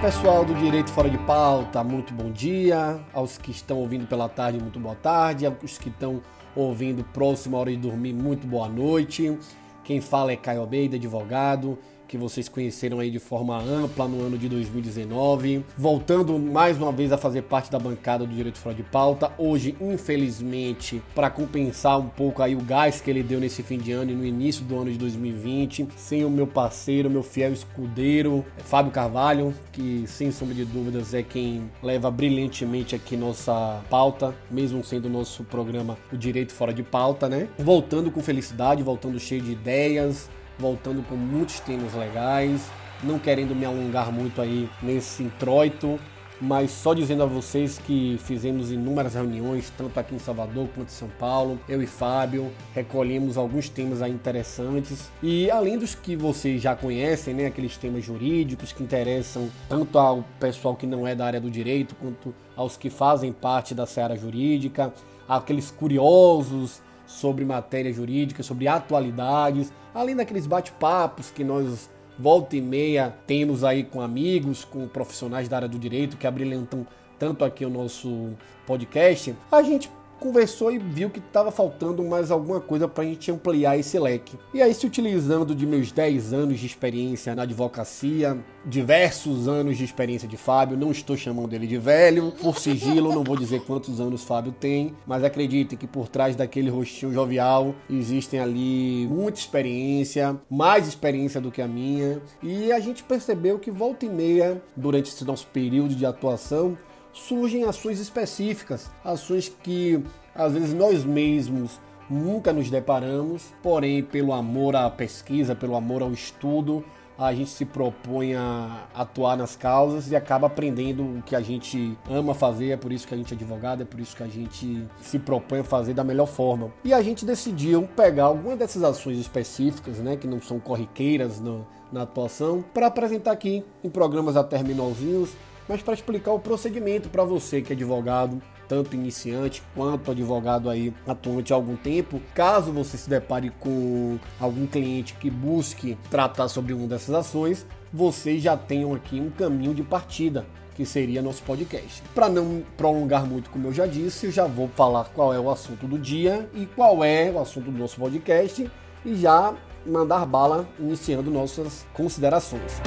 Pessoal do Direito Fora de Pauta, muito bom dia. Aos que estão ouvindo pela tarde, muito boa tarde. Aos que estão ouvindo próxima hora de dormir, muito boa noite. Quem fala é Caio Almeida, advogado que vocês conheceram aí de forma ampla no ano de 2019. Voltando mais uma vez a fazer parte da bancada do Direito Fora de Pauta. Hoje, infelizmente, para compensar um pouco aí o gás que ele deu nesse fim de ano e no início do ano de 2020, sem o meu parceiro, meu fiel escudeiro, Fábio Carvalho, que sem sombra de dúvidas é quem leva brilhantemente aqui nossa pauta, mesmo sendo nosso programa O Direito Fora de Pauta, né? Voltando com felicidade, voltando cheio de ideias, voltando com muitos temas legais, não querendo me alongar muito aí nesse introito, mas só dizendo a vocês que fizemos inúmeras reuniões, tanto aqui em Salvador quanto em São Paulo, eu e Fábio, recolhemos alguns temas aí interessantes e além dos que vocês já conhecem, né, aqueles temas jurídicos que interessam tanto ao pessoal que não é da área do direito quanto aos que fazem parte da seara jurídica, aqueles curiosos sobre matéria jurídica, sobre atualidades, além daqueles bate-papos que nós volta e meia temos aí com amigos, com profissionais da área do direito que abrilhantam tanto aqui o nosso podcast, a gente conversou e viu que estava faltando mais alguma coisa para a gente ampliar esse leque. E aí, se utilizando de meus 10 anos de experiência na advocacia, diversos anos de experiência de Fábio, não estou chamando ele de velho, por sigilo, não vou dizer quantos anos Fábio tem, mas acreditem que por trás daquele rostinho jovial existem ali muita experiência, mais experiência do que a minha, e a gente percebeu que volta e meia, durante esse nosso período de atuação, surgem ações específicas, ações que às vezes nós mesmos nunca nos deparamos, porém, pelo amor à pesquisa, pelo amor ao estudo, a gente se propõe a atuar nas causas e acaba aprendendo o que a gente ama fazer, é por isso que a gente é advogado, é por isso que a gente se propõe a fazer da melhor forma. E a gente decidiu pegar algumas dessas ações específicas, né, que não são corriqueiras no, na atuação, para apresentar aqui em programas a terminalzinhos mas para explicar o procedimento para você que é advogado, tanto iniciante quanto advogado aí atuante há algum tempo, caso você se depare com algum cliente que busque tratar sobre uma dessas ações, vocês já tenham aqui um caminho de partida que seria nosso podcast. Para não prolongar muito, como eu já disse, eu já vou falar qual é o assunto do dia e qual é o assunto do nosso podcast e já mandar bala iniciando nossas considerações.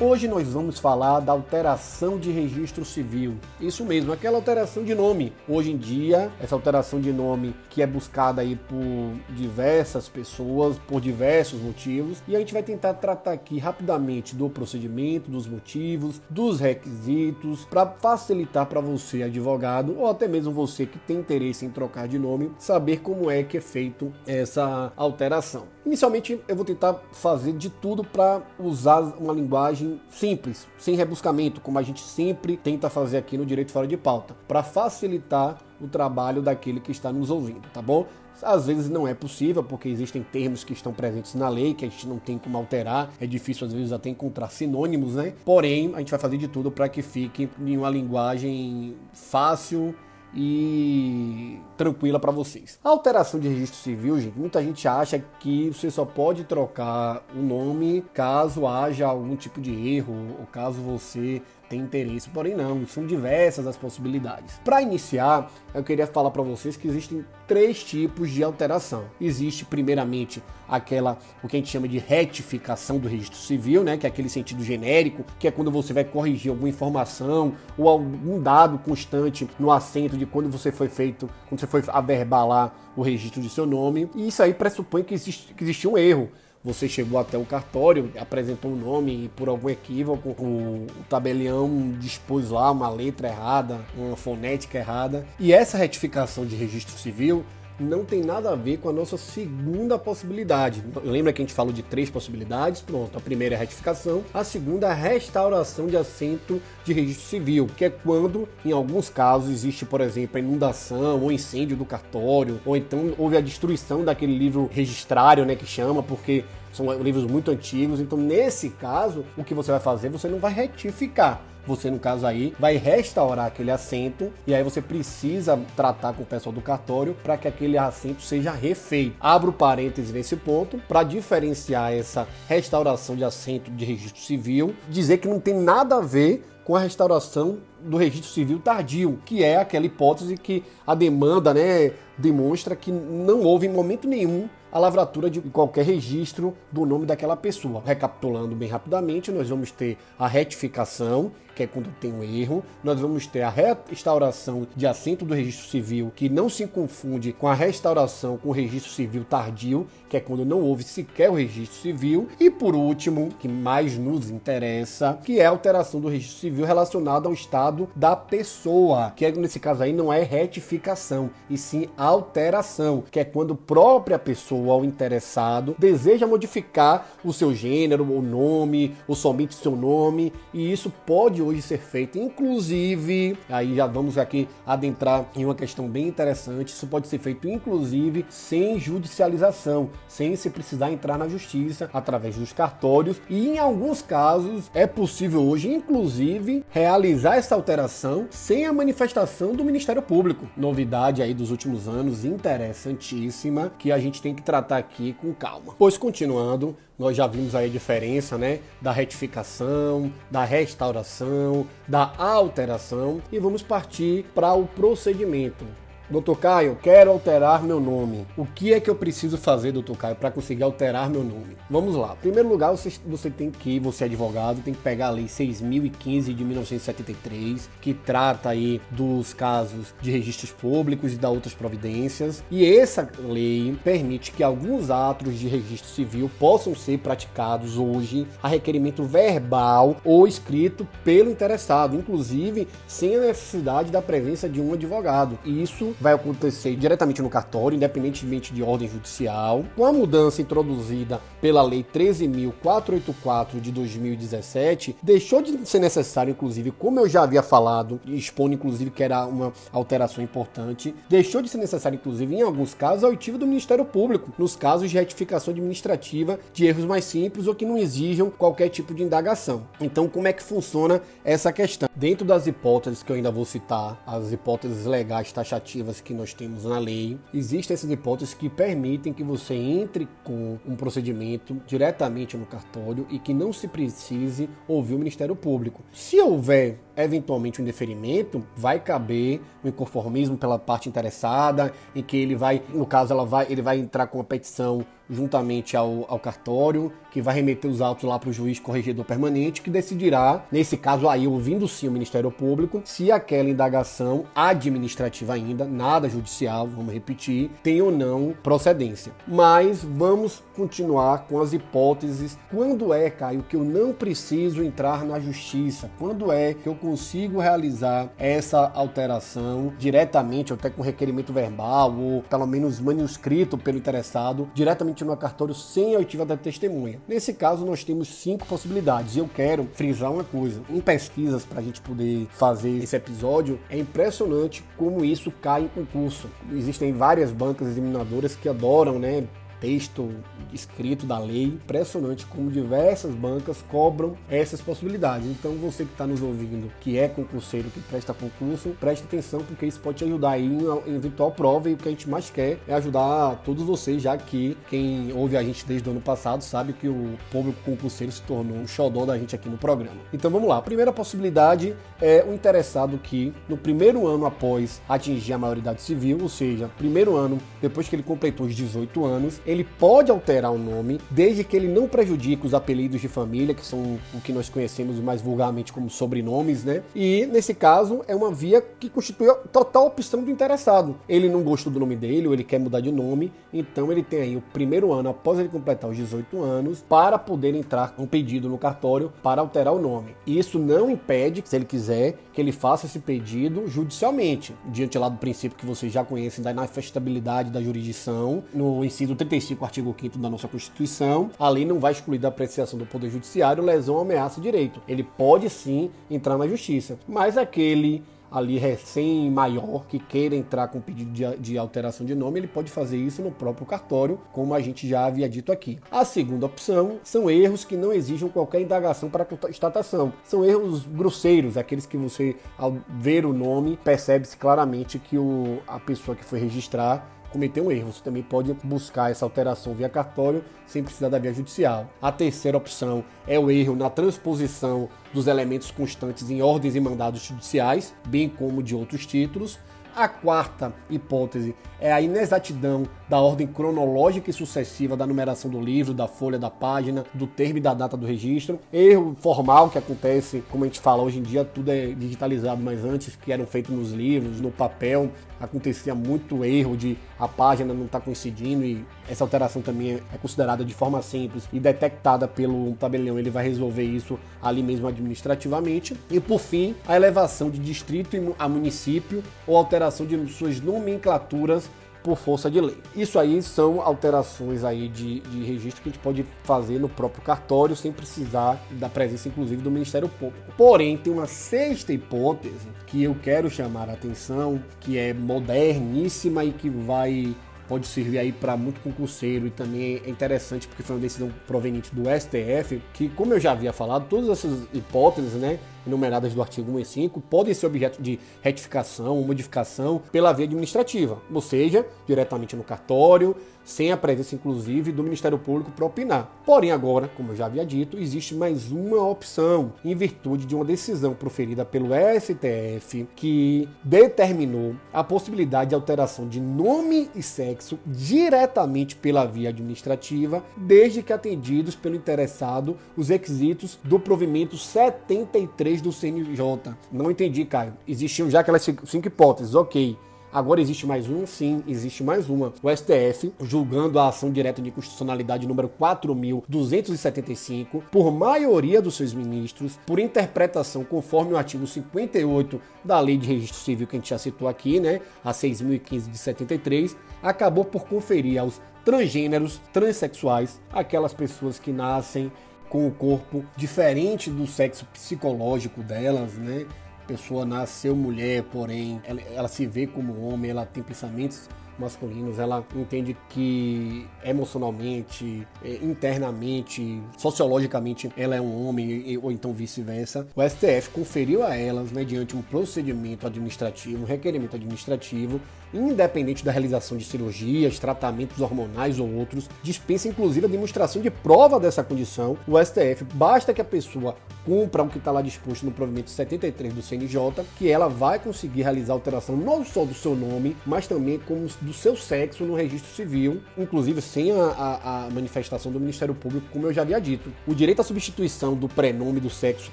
Hoje nós vamos falar da alteração de registro civil. Isso mesmo, aquela alteração de nome. Hoje em dia, essa alteração de nome que é buscada aí por diversas pessoas, por diversos motivos, e a gente vai tentar tratar aqui rapidamente do procedimento, dos motivos, dos requisitos, para facilitar para você, advogado, ou até mesmo você que tem interesse em trocar de nome, saber como é que é feito essa alteração. Inicialmente, eu vou tentar fazer de tudo para usar uma linguagem simples, sem rebuscamento, como a gente sempre tenta fazer aqui no Direito Fora de Pauta, para facilitar o trabalho daquele que está nos ouvindo, tá bom? Às vezes não é possível, porque existem termos que estão presentes na lei que a gente não tem como alterar. É difícil, às vezes, até encontrar sinônimos, né? Porém, a gente vai fazer de tudo para que fique em uma linguagem fácil e tranquila para vocês. A alteração de registro civil, gente, muita gente acha que você só pode trocar o nome caso haja algum tipo de erro ou caso você tem interesse, porém não, são diversas as possibilidades. Para iniciar, eu queria falar para vocês que existem três tipos de alteração. Existe primeiramente aquela o que a gente chama de retificação do registro civil, né, que é aquele sentido genérico, que é quando você vai corrigir alguma informação ou algum dado constante no assento de quando você foi feito, quando você foi averbar lá o registro de seu nome. E isso aí pressupõe que existe, que existe um erro você chegou até o cartório, apresentou o um nome e por algum equívoco o, o tabelião dispôs lá uma letra errada, uma fonética errada. E essa retificação de registro civil não tem nada a ver com a nossa segunda possibilidade. Lembra que a gente falou de três possibilidades? Pronto, a primeira é a retificação, a segunda é a restauração de assento de registro civil, que é quando, em alguns casos, existe, por exemplo, a inundação ou incêndio do cartório, ou então houve a destruição daquele livro registrário, né, que chama, porque são livros muito antigos. Então, nesse caso, o que você vai fazer, você não vai retificar você no caso aí vai restaurar aquele assento e aí você precisa tratar com o pessoal do cartório para que aquele assento seja refeito. Abro parênteses nesse ponto para diferenciar essa restauração de assento de registro civil, dizer que não tem nada a ver com a restauração do registro civil tardio, que é aquela hipótese que a demanda né, demonstra que não houve em momento nenhum a lavratura de qualquer registro do nome daquela pessoa. Recapitulando bem rapidamente, nós vamos ter a retificação, que é quando tem um erro, nós vamos ter a restauração de assento do registro civil, que não se confunde com a restauração com o registro civil tardio, que é quando não houve sequer o registro civil, e por último, que mais nos interessa, que é a alteração do registro civil relacionada ao estado da pessoa, que nesse caso aí não é retificação, e sim alteração, que é quando a própria pessoa, o interessado, deseja modificar o seu gênero, o nome, ou somente seu nome, e isso pode hoje ser feito. Inclusive, aí já vamos aqui adentrar em uma questão bem interessante. Isso pode ser feito, inclusive, sem judicialização, sem se precisar entrar na justiça através dos cartórios. E em alguns casos é possível hoje, inclusive, realizar essa alteração sem a manifestação do Ministério Público. Novidade aí dos últimos anos, interessantíssima, que a gente tem que tratar aqui com calma. Pois continuando, nós já vimos aí a diferença, né, da retificação, da restauração, da alteração e vamos partir para o procedimento. Doutor Caio, quero alterar meu nome. O que é que eu preciso fazer, doutor Caio, para conseguir alterar meu nome? Vamos lá. Em primeiro lugar, você, você tem que, você é advogado, tem que pegar a lei 6015 de 1973, que trata aí dos casos de registros públicos e da outras providências. E essa lei permite que alguns atos de registro civil possam ser praticados hoje a requerimento verbal ou escrito pelo interessado, inclusive sem a necessidade da presença de um advogado. Isso vai acontecer diretamente no cartório, independentemente de ordem judicial. Com a mudança introduzida pela Lei 13.484 de 2017, deixou de ser necessário, inclusive, como eu já havia falado, expondo, inclusive, que era uma alteração importante, deixou de ser necessário, inclusive, em alguns casos, a oitiva do Ministério Público, nos casos de retificação administrativa de erros mais simples ou que não exijam qualquer tipo de indagação. Então, como é que funciona essa questão? Dentro das hipóteses que eu ainda vou citar, as hipóteses legais taxativas que nós temos na lei, existem essas hipóteses que permitem que você entre com um procedimento diretamente no cartório e que não se precise ouvir o Ministério Público. Se houver eventualmente um indeferimento, vai caber o inconformismo pela parte interessada, em que ele vai, no caso, ela vai, ele vai entrar com a petição juntamente ao, ao cartório, que vai remeter os autos lá para o juiz corregedor permanente, que decidirá, nesse caso aí, ouvindo sim o Ministério Público, se aquela indagação administrativa ainda, nada judicial, vamos repetir, tem ou não procedência. Mas vamos continuar com as hipóteses. Quando é, Caio, que eu não preciso entrar na justiça? Quando é que eu consigo realizar essa alteração diretamente, até com requerimento verbal, ou pelo menos manuscrito pelo interessado, diretamente no cartório sem a oitiva da testemunha. Nesse caso, nós temos cinco possibilidades. E eu quero frisar uma coisa: em pesquisas, para a gente poder fazer esse episódio, é impressionante como isso cai em concurso. Existem várias bancas examinadoras que adoram, né? Texto escrito da lei. Impressionante como diversas bancas cobram essas possibilidades. Então você que está nos ouvindo, que é concurseiro, que presta concurso, preste atenção porque isso pode te ajudar aí em eventual prova e o que a gente mais quer é ajudar todos vocês, já que quem ouve a gente desde o ano passado sabe que o público concurseiro se tornou um xodó da gente aqui no programa. Então vamos lá. A primeira possibilidade é o interessado que no primeiro ano após atingir a maioridade civil, ou seja, primeiro ano depois que ele completou os 18 anos, ele pode alterar o nome, desde que ele não prejudique os apelidos de família, que são o que nós conhecemos mais vulgarmente como sobrenomes, né? E nesse caso é uma via que constitui a total opção do interessado. Ele não gostou do nome dele ou ele quer mudar de nome, então ele tem aí o primeiro ano após ele completar os 18 anos para poder entrar um pedido no cartório para alterar o nome. Isso não impede, se ele quiser, que ele faça esse pedido judicialmente, diante lá do princípio que vocês já conhecem da inafastabilidade da jurisdição, no inciso 35 35, artigo 5 da nossa Constituição, a lei não vai excluir da apreciação do Poder Judiciário lesão ou ameaça direito. Ele pode sim entrar na justiça, mas aquele ali recém-maior que queira entrar com pedido de, de, alteração de nome, ele pode fazer isso no próprio cartório, como a gente já havia dito aqui. A segunda opção são erros que não exigem qualquer indagação para constatação. São erros grosseiros, aqueles que você, ao ver o nome, percebe-se claramente que o, a pessoa que foi registrar cometeu um erro. Você também pode buscar essa alteração via cartório sem precisar da via judicial. A terceira opção é o erro na transposição dos elementos constantes em ordens e mandados judiciais, bem como de outros títulos. A quarta hipótese é a inexatidão da ordem cronológica e sucessiva da numeração do livro, da folha, da página, do termo e da data do registro. Erro formal que acontece, como a gente fala hoje em dia, tudo é digitalizado, mas antes que eram feitos nos livros, no papel, acontecia muito erro de a página não estar tá coincidindo e essa alteração também é considerada de forma simples e detectada pelo tabelião, ele vai resolver isso ali mesmo administrativamente. E por fim, a elevação de distrito a município ou alteração de suas nomenclaturas por força de lei. Isso aí são alterações aí de, de registro que a gente pode fazer no próprio cartório sem precisar da presença inclusive do Ministério Público. Porém, tem uma sexta hipótese que eu quero chamar a atenção, que é moderníssima e que vai pode servir aí para muito concurseiro e também é interessante porque foi uma decisão proveniente do STF, que como eu já havia falado, todas essas hipóteses, né, enumeradas do artigo 105 podem ser objeto de retificação ou modificação pela via administrativa, ou seja, diretamente no cartório, sem a presença inclusive do Ministério Público para opinar. Porém, agora, como eu já havia dito, existe mais uma opção em virtude de uma decisão proferida pelo STF que determinou a possibilidade de alteração de nome e sexo diretamente pela via administrativa, desde que atendidos pelo interessado os requisitos do provimento 73 do CNJ. Não entendi, Caio. Existiam já aquelas cinco hipóteses, ok. Agora existe mais um? Sim, existe mais uma. O STF, julgando a ação direta de constitucionalidade número 4.275, por maioria dos seus ministros, por interpretação conforme o artigo 58 da Lei de Registro Civil, que a gente já citou aqui, né? A 6.015 de 73, acabou por conferir aos transgêneros, transexuais, aquelas pessoas que nascem com o corpo diferente do sexo psicológico delas, né? A pessoa nasceu mulher, porém ela, ela se vê como homem, ela tem pensamentos masculinos, ela entende que emocionalmente, eh, internamente, sociologicamente, ela é um homem, ou então vice-versa. O STF conferiu a elas, mediante um procedimento administrativo, um requerimento administrativo, independente da realização de cirurgias, tratamentos hormonais ou outros, dispensa inclusive a demonstração de prova dessa condição. O STF basta que a pessoa cumpra o que está lá disposto no provimento 73 do CNJ, que ela vai conseguir realizar alteração não só do seu nome, mas também como do seu sexo no registro civil, inclusive sem a, a, a manifestação do Ministério Público, como eu já havia dito. O direito à substituição do prenome do sexo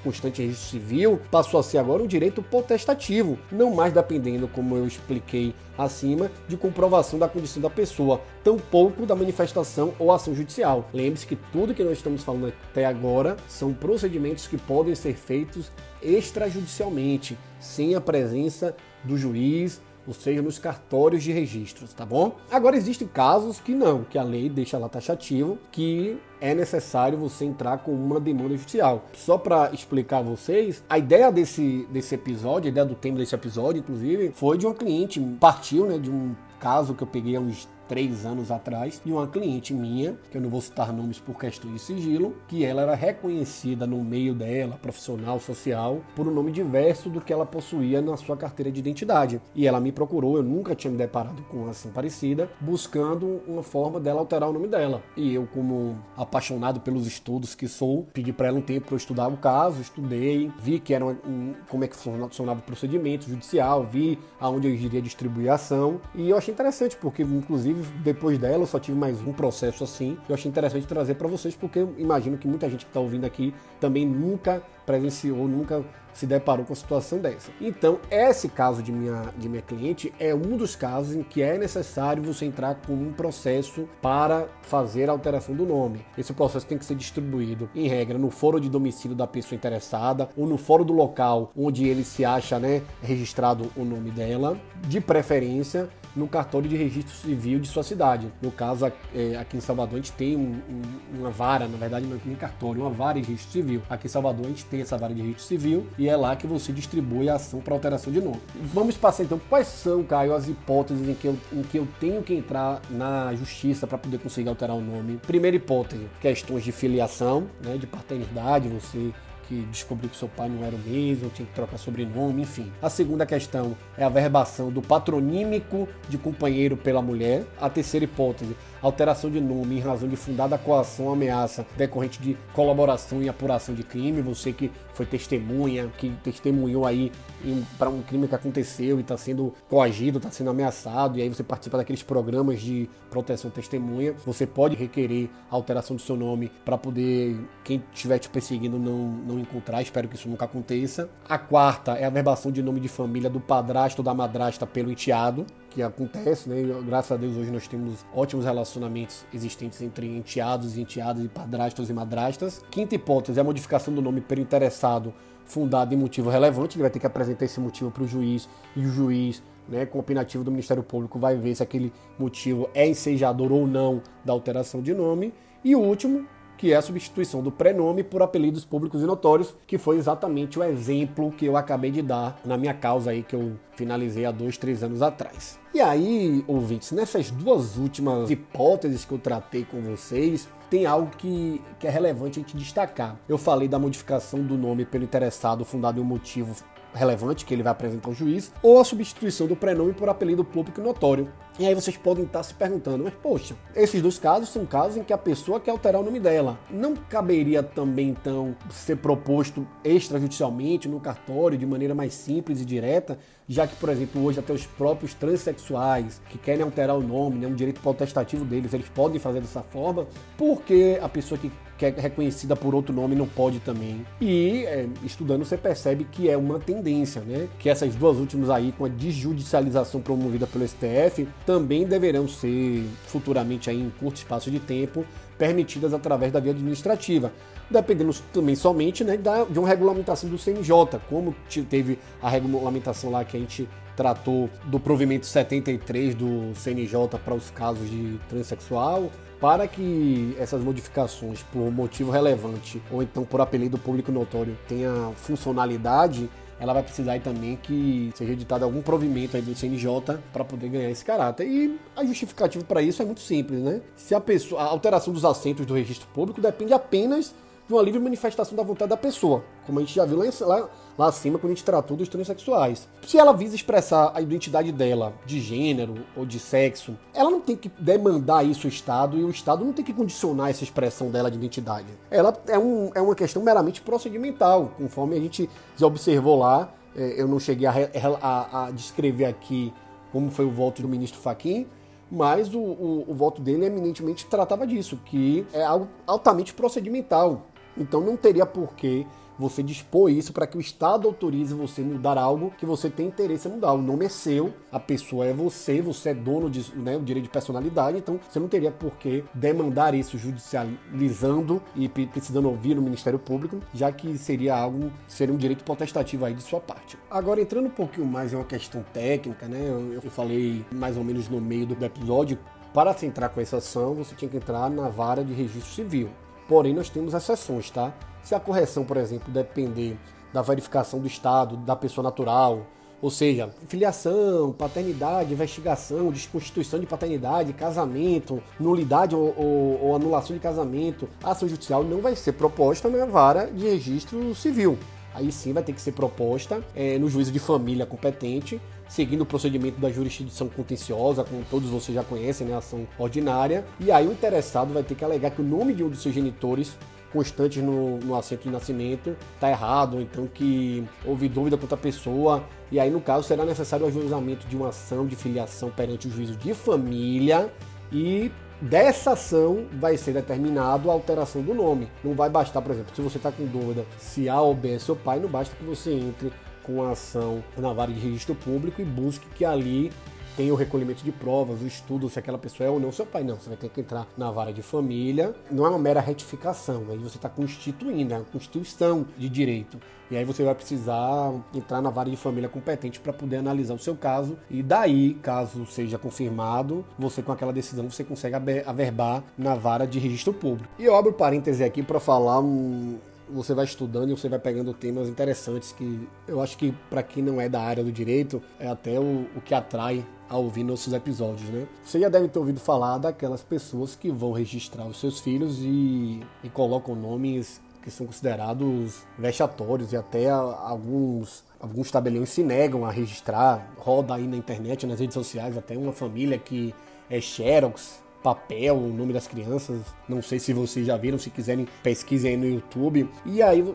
constante em registro civil passou a ser agora um direito potestativo, não mais dependendo, como eu expliquei acima de comprovação da condição da pessoa, tampouco da manifestação ou ação judicial. Lembre-se que tudo que nós estamos falando até agora são procedimentos que podem ser feitos extrajudicialmente, sem a presença do juiz, ou seja, nos cartórios de registros, tá bom? Agora existem casos que não, que a lei deixa lá taxativo, que é necessário você entrar com uma demanda judicial. Só para explicar a vocês, a ideia desse, desse episódio, a ideia do tema desse episódio, inclusive, foi de uma cliente, partiu né, de um caso que eu peguei há uns três anos atrás de uma cliente minha, que eu não vou citar nomes por questão de sigilo, que ela era reconhecida no meio dela, profissional, social, por um nome diverso do que ela possuía na sua carteira de identidade. E ela me procurou, eu nunca tinha me deparado com uma ação parecida, buscando uma forma dela alterar o nome dela. E eu, como apaixonado pelos estudos que sou, pedi para ela um tempo para eu estudar o caso, estudei, vi que era um, como é que funcionava o procedimento judicial, vi aonde eu iria distribuir a ação, e eu achei interessante, porque inclusive Depois dela, eu só tive mais um processo assim. Eu achei interessante trazer para vocês, porque eu imagino que muita gente que está ouvindo aqui também nunca presenciou, nunca se deparou com a situação dessa. Então, esse caso de minha, de minha cliente é um dos casos em que é necessário você entrar com um processo para fazer a alteração do nome. Esse processo tem que ser distribuído, em regra, no foro de domicílio da pessoa interessada ou no foro do local onde ele se acha né, registrado o nome dela, de preferência no cartório de registro civil de sua cidade. No caso, é, aqui em Salvador, a gente tem um, um, uma vara, na verdade, não é nem cartório, uma vara de registro civil. Aqui em Salvador, a gente tem essa vara de registro civil e e é lá que você distribui a ação para alteração de nome. Vamos passar então quais são, Caio, as hipóteses em que eu, em que eu tenho que entrar na justiça para poder conseguir alterar o nome. Primeira hipótese, questões de filiação, né, de paternidade, você que descobriu que seu pai não era o mesmo, tinha que trocar sobrenome, enfim. A segunda questão é a verbação do patronímico de companheiro pela mulher. A terceira hipótese, alteração de nome em razão de fundada coação ameaça decorrente de colaboração e apuração de crime. Você que foi testemunha, que testemunhou aí para um crime que aconteceu e está sendo coagido, está sendo ameaçado, e aí você participa daqueles programas de proteção testemunha, você pode requerer a alteração do seu nome para poder quem estiver te perseguindo não, não encontrar. Espero que isso nunca aconteça. A quarta é a verbação de nome de família do padrasto ou da madrasta pelo enteado que acontece, né? Graças a Deus hoje nós temos ótimos relacionamentos existentes entre enteados e enteadas e padrastos e madrastas. Quinta hipótese é a modificação do nome pelo interessado fundado em motivo relevante. Ele vai ter que apresentar esse motivo para o juiz e o juiz, né, com o opinativo do Ministério Público, vai ver se aquele motivo é ensejador ou não da alteração de nome. E o último, que é a substituição do prenome por apelidos públicos e notórios, que foi exatamente o exemplo que eu acabei de dar na minha causa aí que eu finalizei há dois, três anos atrás. E aí, ouvintes, nessas duas últimas hipóteses que eu tratei com vocês, tem algo que, que é relevante a gente destacar. Eu falei da modificação do nome pelo interessado fundado em um motivo relevante que ele vai apresentar ao juiz, ou a substituição do prenome por apelido público notório. E aí vocês podem estar se perguntando, mas poxa, esses dois casos são casos em que a pessoa quer alterar o nome dela. Não caberia também então ser proposto extrajudicialmente no cartório de maneira mais simples e direta, já que, por exemplo, hoje até os próprios transexuais que querem alterar o nome, né, um direito protestativo deles, eles podem fazer dessa forma, porque a pessoa que que é reconhecida por outro nome não pode também. E é, estudando você percebe que é uma tendência, né? Que essas duas últimas aí, com a desjudicialização promovida pelo STF, também deverão ser futuramente aí em curto espaço de tempo permitidas através da via administrativa, dependendo também somente né, da, de uma regulamentação do CNJ, como teve a regulamentação lá que a gente tratou do provimento 73 do CNJ para os casos de transexual, para que essas modificações, por motivo relevante ou então por apelido público notório, tenha funcionalidade, ela vai precisar também que seja editado algum provimento aí do CNJ para poder ganhar esse caráter. E a justificativa para isso é muito simples, né? Se a pessoa, a alteração dos assentos do registro público depende apenas de uma livre manifestação da vontade da pessoa, como a gente já viu lá, lá, lá acima quando a gente tratou dos transexuais. Se ela visa expressar a identidade dela de gênero ou de sexo, ela não tem que demandar isso ao Estado e o Estado não tem que condicionar essa expressão dela de identidade. Ela é, um, é uma questão meramente procedimental, conforme a gente já observou lá. É, eu não cheguei a, a, a descrever aqui como foi o voto do ministro Faquim, mas o, o, o, voto dele eminentemente tratava disso, que é algo altamente procedimental. Então não teria por que você dispor isso para que o Estado autorize você mudar algo que você tem interesse em mudar. O nome é seu, a pessoa é você, você é dono de, né, direito de personalidade, então você não teria por que demandar isso judicializando e precisando ouvir no Ministério Público, já que seria algo, seria um direito potestativo aí de sua parte. Agora, entrando um pouquinho mais em uma questão técnica, né, eu, eu falei mais ou menos no meio do episódio, para se entrar com essa ação, você tinha que entrar na vara de registro civil. Porém, nós temos exceções, tá? Se a correção, por exemplo, depender da verificação do estado da pessoa natural, ou seja, filiação, paternidade, investigação, desconstituição de paternidade, casamento, nulidade ou, ou, ou, anulação de casamento, ação judicial não vai ser proposta na vara de registro civil. Aí sim vai ter que ser proposta é, no juízo de família competente, seguindo o procedimento da jurisdição contenciosa, como todos vocês já conhecem, né, ação ordinária. E aí o interessado vai ter que alegar que o nome de um dos seus genitores constantes no, no assento de nascimento está errado, ou então que houve dúvida contra a pessoa, e aí no caso será necessário o ajuizamento de uma ação de filiação perante o juízo de família e dessa ação vai ser determinado a alteração do nome. Não vai bastar, por exemplo, se você está com dúvida se A ou B é seu pai, não basta que você entre com a ação na vara de registro público e busque que ali tem o recolhimento de provas, o estudo se aquela pessoa é ou não seu pai. Não, você vai ter que entrar na vara de família. Não é uma mera retificação, aí você está constituindo, é uma constituição de direito. E aí você vai precisar entrar na vara de família competente para poder analisar o seu caso. E daí, caso seja confirmado, você com aquela decisão você consegue averbar na vara de registro público. E eu abro parêntese aqui para falar um, você vai estudando e você vai pegando temas interessantes que eu acho que para quem não é da área do direito é até o, o que atrai a ouvir nossos episódios, né? Você já deve ter ouvido falar daquelas pessoas que vão registrar os seus filhos e, e colocam nomes que são considerados vexatórios e até alguns alguns tabeliões se negam a registrar. Roda aí na internet, nas redes sociais, até uma família que é Xerox, papel, o nome das crianças. Não sei se vocês já viram, se quiserem pesquisem aí no YouTube. E aí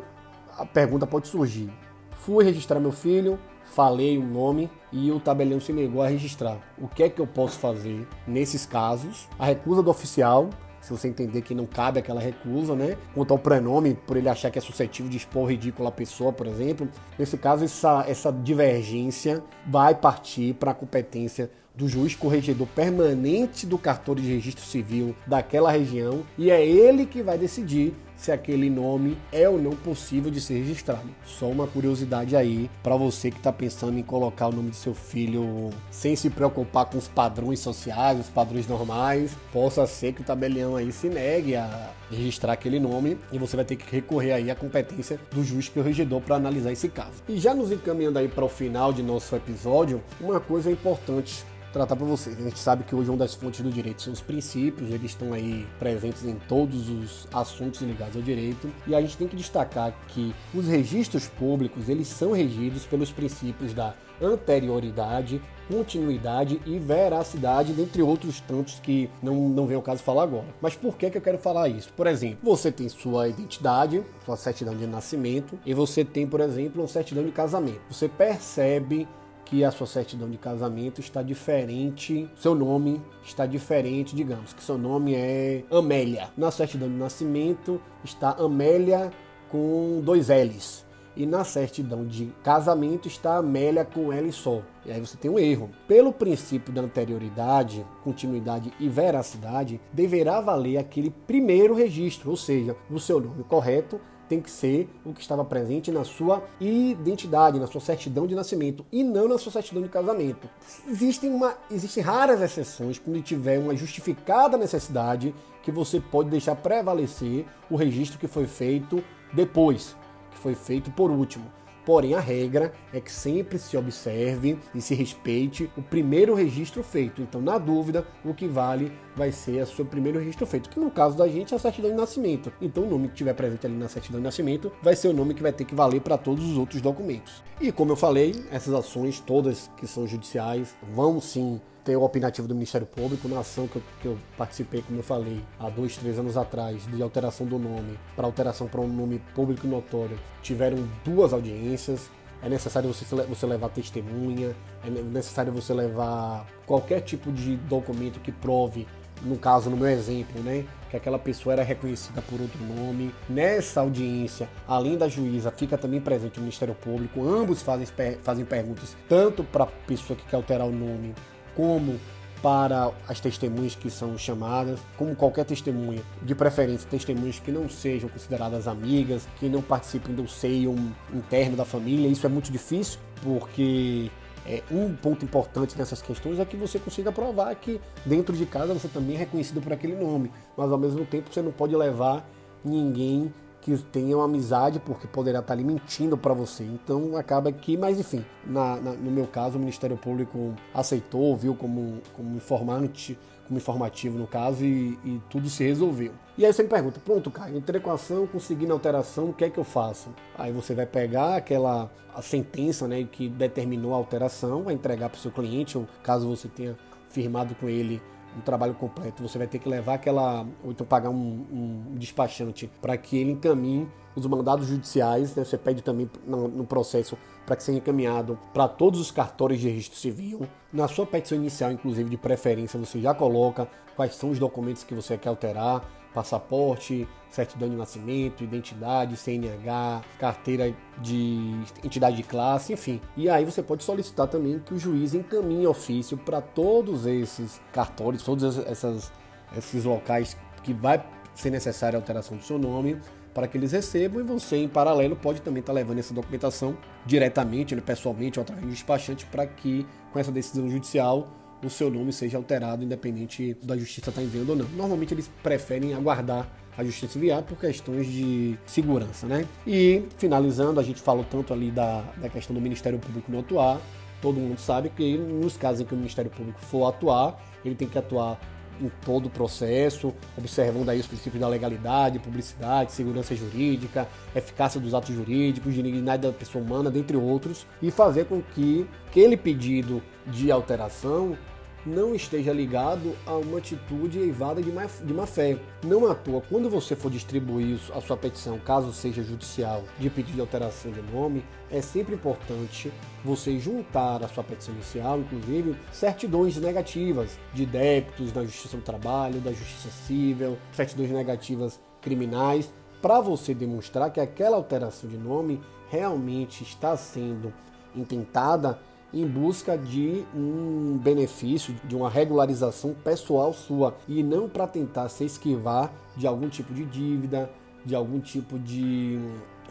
a pergunta pode surgir: fui registrar meu filho, falei o nome e o tabelião se negou a registrar. O que é que eu posso fazer nesses casos? A recusa do oficial se você entender que não cabe aquela recusa, né? Quanto ao prenome, por ele achar que é suscetível de expor ridículo a pessoa, por exemplo. Nesse caso, essa, essa divergência vai partir para a competência do juiz corregedor permanente do cartório de registro civil daquela região e é ele que vai decidir se aquele nome é ou não possível de ser registrado. Só uma curiosidade aí para você que está pensando em colocar o nome de seu filho sem se preocupar com os padrões sociais, os padrões normais, possa ser que o tabelião aí se negue a registrar aquele nome e você vai ter que recorrer aí à competência do juiz corregedor para analisar esse caso. E já nos encaminhando aí para o final de nosso episódio, uma coisa importante tratar para vocês. A gente sabe que hoje uma das fontes do direito são os princípios, eles estão aí presentes em todos os assuntos ligados ao direito, e a gente tem que destacar que os registros públicos, eles são regidos pelos princípios da anterioridade, continuidade e veracidade, dentre outros tantos que não, não vem ao caso falar agora. Mas por que, que eu quero falar isso? Por exemplo, você tem sua identidade, sua certidão de nascimento, e você tem, por exemplo, uma certidão de casamento. Você percebe que a sua certidão de casamento está diferente, seu nome está diferente, digamos que seu nome é Amélia. Na certidão de nascimento está Amélia com dois L's. E na certidão de casamento está Amélia com L só. E aí você tem um erro. Pelo princípio da anterioridade, continuidade e veracidade, deverá valer aquele primeiro registro, ou seja, o seu nome correto tem que ser o que estava presente na sua identidade, na sua certidão de nascimento e não na sua certidão de casamento. Existem, uma, existem raras exceções quando tiver uma justificada necessidade que você pode deixar prevalecer o registro que foi feito depois, que foi feito por último. Porém, a regra é que sempre se observe e se respeite o primeiro registro feito. Então, na dúvida, o que vale vai ser o seu primeiro registro feito, que no caso da gente é a certidão de nascimento. Então, o nome que tiver presente ali na certidão de nascimento vai ser o nome que vai ter que valer para todos os outros documentos. E como eu falei, essas ações todas que são judiciais vão sim ter o opinativo do Ministério Público na ação que eu, que eu, participei, como eu falei, há dois, três anos atrás, de alteração do nome para alteração para um nome público notório. Tiveram duas audiências. É necessário você, você levar testemunha, é necessário você levar qualquer tipo de documento que prove, no caso, no meu exemplo, né, que aquela pessoa era reconhecida por outro nome. Nessa audiência, além da juíza, fica também presente o Ministério Público. Ambos fazem, fazem perguntas tanto para a pessoa que quer alterar o nome como para as testemunhas que são chamadas, como qualquer testemunha, de preferência testemunhas que não sejam consideradas amigas, que não participem do seio interno da família. Isso é muito difícil, porque é, um ponto importante nessas questões é que você consiga provar que dentro de casa você também é reconhecido por aquele nome, mas ao mesmo tempo você não pode levar ninguém que tenham amizade, porque poderá estar ali mentindo para você. Então acaba que, mas enfim, na, na, no meu caso, o Ministério Público aceitou, viu como, como informante, como informativo no caso, e, e tudo se resolveu. E aí você me pergunta, pronto, Caio, entrei com a ação, consegui na alteração, o que é que eu faço? Aí você vai pegar aquela sentença né, que determinou a alteração, vai entregar para o seu cliente, ou caso você tenha firmado com ele um trabalho completo. Você vai ter que levar aquela. ou então pagar um, um despachante para que ele encaminhe os mandados judiciais. Né? Você pede também no, no processo para que seja encaminhado para todos os cartórios de registro civil. Na sua petição inicial, inclusive de preferência, você já coloca quais são os documentos que você quer alterar passaporte, certidão de nascimento, identidade, CNH, carteira de entidade de classe, enfim. E aí você pode solicitar também que o juiz encaminhe ofício para todos esses cartórios, todos essas, esses locais que vai ser necessária a alteração do seu nome para que eles recebam e você, em paralelo, pode também estar tá levando essa documentação diretamente, né, pessoalmente ou através do despachante para que, com essa decisão judicial, o seu nome seja alterado, independente da justiça estar tá enviando ou não. Normalmente eles preferem aguardar a Justiça Civil por questões de segurança, né? E finalizando, a gente falou tanto ali da, da questão do Ministério Público não atuar. Todo mundo sabe que nos casos em que o Ministério Público for atuar, ele tem que atuar em todo o processo, observando aí os princípios da legalidade, publicidade, segurança jurídica, eficácia dos atos jurídicos, dignidade da pessoa humana, dentre outros, e fazer com que aquele pedido de alteração não esteja ligado a uma atitude eivada de má, de má fé. Não à toa, quando você for distribuir a sua petição, caso seja judicial, de pedido de alteração de nome, é sempre importante você juntar à sua petição inicial, inclusive, certidões negativas de débitos da Justiça do Trabalho, da Justiça Civil, certidões negativas criminais, para você demonstrar que aquela alteração de nome realmente está sendo intentada em busca de um benefício, de uma regularização pessoal sua e não para tentar se esquivar de algum tipo de dívida, de algum tipo de,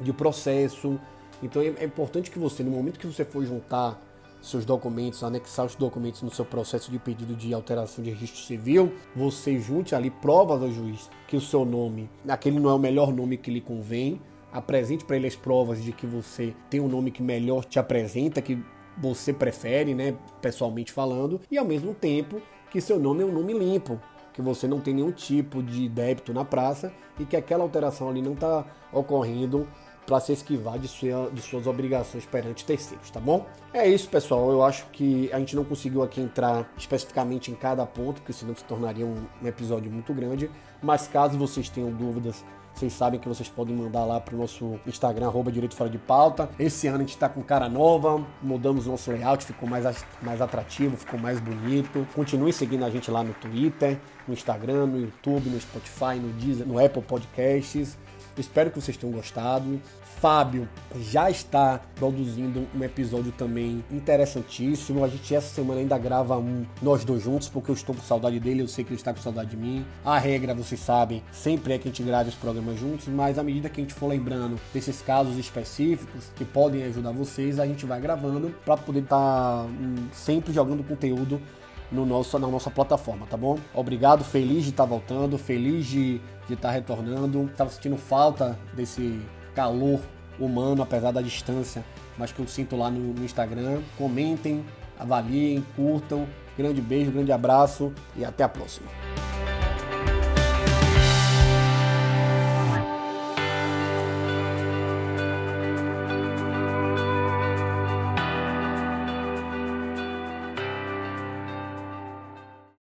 de processo. Então é importante que você, no momento que você for juntar seus documentos, anexar os documentos no seu processo de pedido de alteração de registro civil, você junte ali provas ao juiz que o seu nome, aquele não é o melhor nome que lhe convém, apresente para ele as provas de que você tem um nome que melhor te apresenta, que você prefere, né, pessoalmente falando, e ao mesmo tempo que seu nome é um nome limpo, que você não tem nenhum tipo de débito na praça e que aquela alteração ali não está ocorrendo para se esquivar de, sua, de, suas obrigações perante terceiros, tá bom? É isso, pessoal. Eu acho que a gente não conseguiu aqui entrar especificamente em cada ponto, porque senão se tornaria um, um episódio muito grande. Mas caso vocês tenham dúvidas vocês sabem que vocês podem mandar lá pro nosso Instagram, arroba Direito Fora de Pauta. Esse ano a gente tá com cara nova, mudamos o nosso layout, ficou mais, mais atrativo, ficou mais bonito. Continue seguindo a gente lá no Twitter, no Instagram, no YouTube, no Spotify, no Deezer, no Apple Podcasts. Espero que vocês tenham gostado. Fábio já está produzindo um episódio também interessantíssimo. A gente essa semana ainda grava um nós dois juntos, porque eu estou com saudade dele, eu sei que ele está com saudade de mim. A regra, vocês sabem, sempre é que a gente grave os programas juntos, mas à medida que a gente for lembrando desses casos específicos que podem ajudar vocês, a gente vai gravando para poder estar tá, um, sempre jogando conteúdo no nosso, na nossa plataforma, tá bom? Obrigado, feliz de estar tá voltando, feliz de estar tá retornando. Estava sentindo falta desse calor humano, apesar da distância, mas que eu sinto lá no, no Instagram. Comentem, avaliem, curtam. Grande beijo, grande abraço e até a próxima.